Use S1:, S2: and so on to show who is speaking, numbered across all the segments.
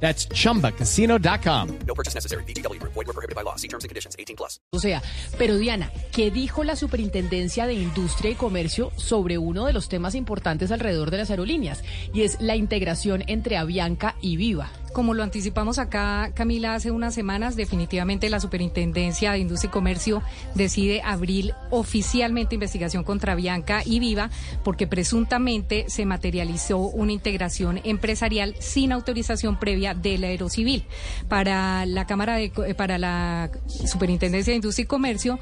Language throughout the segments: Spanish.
S1: That's chumbacasino.com.
S2: No purchase necessary. BGW. Void were prohibited by law. See terms and conditions. 18 plus.
S3: O sea, pero Diana, ¿qué dijo la Superintendencia de Industria y Comercio sobre uno de los temas importantes alrededor de las aerolíneas? Y es la integración entre Avianca y Viva.
S4: Como lo anticipamos acá, Camila, hace unas semanas, definitivamente la Superintendencia de Industria y Comercio decide abrir oficialmente investigación contra Bianca y Viva porque presuntamente se materializó una integración empresarial sin autorización previa del Aerocivil. Para la Cámara eh, para la Superintendencia de Industria y Comercio,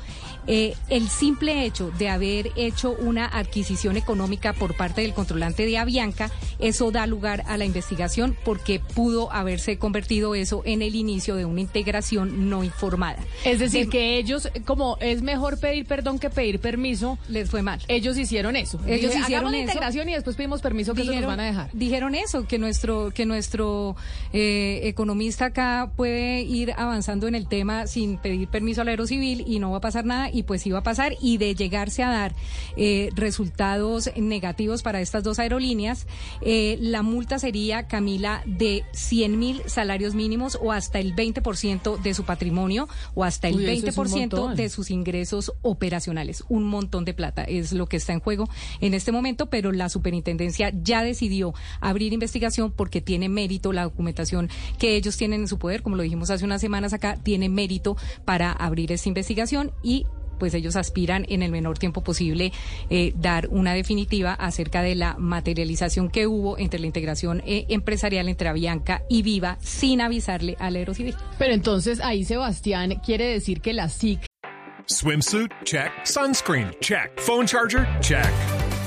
S4: eh, el simple hecho de haber hecho una adquisición económica por parte del controlante de Avianca, eso da lugar a la investigación porque pudo haberse convertido eso en el inicio de una integración no informada.
S3: Es decir,
S4: De-
S3: que ellos, como es mejor pedir perdón que pedir permiso,
S4: les fue mal.
S3: ellos hicieron eso.
S4: Ellos
S3: Dije,
S4: hicieron
S3: la
S4: eso.
S3: integración y después pedimos permiso que se nos van a dejar.
S4: dijeron eso, que nuestro, que nuestro eh, economista acá puede ir avanzando en el tema sin pedir permiso al aerocivil y no va a pasar nada y pues iba a pasar y de llegarse a dar eh, resultados negativos para estas dos aerolíneas, eh, la multa sería, Camila, de 100 mil salarios mínimos o hasta el 20% de su patrimonio o hasta el
S3: Uy, eso es un
S4: 20%
S3: montón.
S4: de sus ingresos operacionales. Un montón de plata es lo que está en juego en este momento, pero la superintendencia ya decidió abrir investigación porque tiene mérito la documentación que ellos tienen en su poder, como lo dijimos hace unas semanas acá, tiene mérito para abrir esta investigación y pues ellos aspiran en el menor tiempo posible eh, dar una definitiva acerca de la materialización que hubo entre la integración eh, empresarial entre Avianca y Viva sin avisarle al Aerocivil.
S3: Pero entonces ahí, Sebastián, quiere decir que la SIC
S5: Swimsuit? Check. Sunscreen? Check. Phone charger? Check.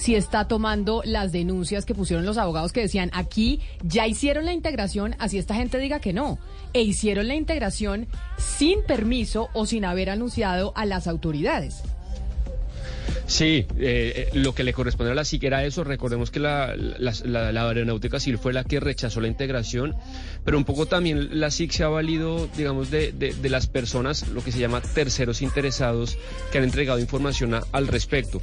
S3: Si está tomando las denuncias que pusieron los abogados que decían aquí ya hicieron la integración, así esta gente diga que no, e hicieron la integración sin permiso o sin haber anunciado a las autoridades.
S6: Sí, eh, eh, lo que le corresponde a la SIC era eso. Recordemos que la, la, la- aeronáutica civil fue la que rechazó la integración, pero un poco también la SIC se ha valido, digamos, de, de- de las personas, lo que se llama terceros interesados, que han entregado información al respecto.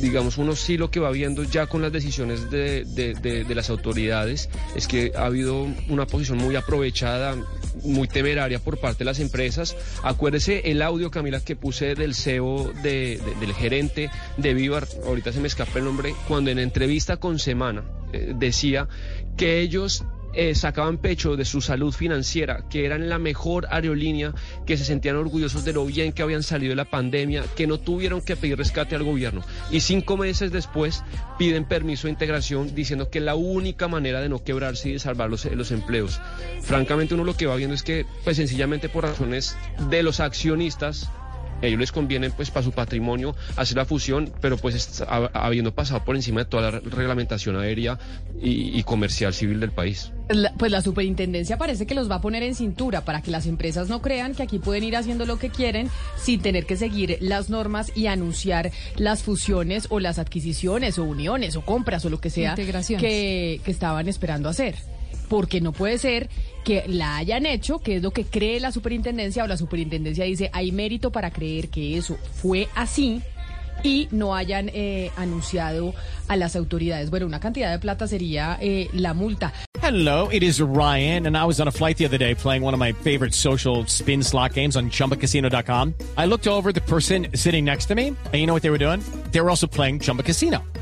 S6: Digamos, uno sí lo que va viendo ya con las decisiones de, de- las autoridades es que ha habido una posición muy aprovechada, muy temeraria por parte de las empresas. Acuérdese el audio, Camila, que puse del CEO, de- de- del gerente de Vivar, ahorita se me escapa el nombre, cuando en entrevista con Semana eh, decía que ellos eh, sacaban pecho de su salud financiera, que eran la mejor aerolínea, que se sentían orgullosos de lo bien que habían salido de la pandemia, que no tuvieron que pedir rescate al gobierno. Y cinco meses después piden permiso de integración diciendo que la única manera de no quebrarse y de salvar los, los empleos. Francamente uno lo que va viendo es que pues sencillamente por razones de los accionistas a ellos les conviene pues para su patrimonio hacer la fusión, pero pues habiendo pasado por encima de toda la reglamentación aérea y, y comercial civil del país.
S3: La- Pues la superintendencia parece que los va a poner en cintura para que las empresas no crean que aquí pueden ir haciendo lo que quieren sin tener que seguir las normas y anunciar las fusiones o las adquisiciones o uniones o compras o lo que sea que estaban esperando hacer. Porque no puede ser que la hayan hecho, que es lo que cree la superintendencia o la superintendencia dice hay mérito para creer que eso fue así y no hayan eh, anunciado a las autoridades. Bueno, una cantidad de plata sería eh, la multa.
S1: Hello, it is Ryan, and I was on a flight the other day playing one of my favorite social spin slot games on chumbacasino.com. I looked over the person sitting next to me, and you know what they were doing? They were also playing Chumba Casino.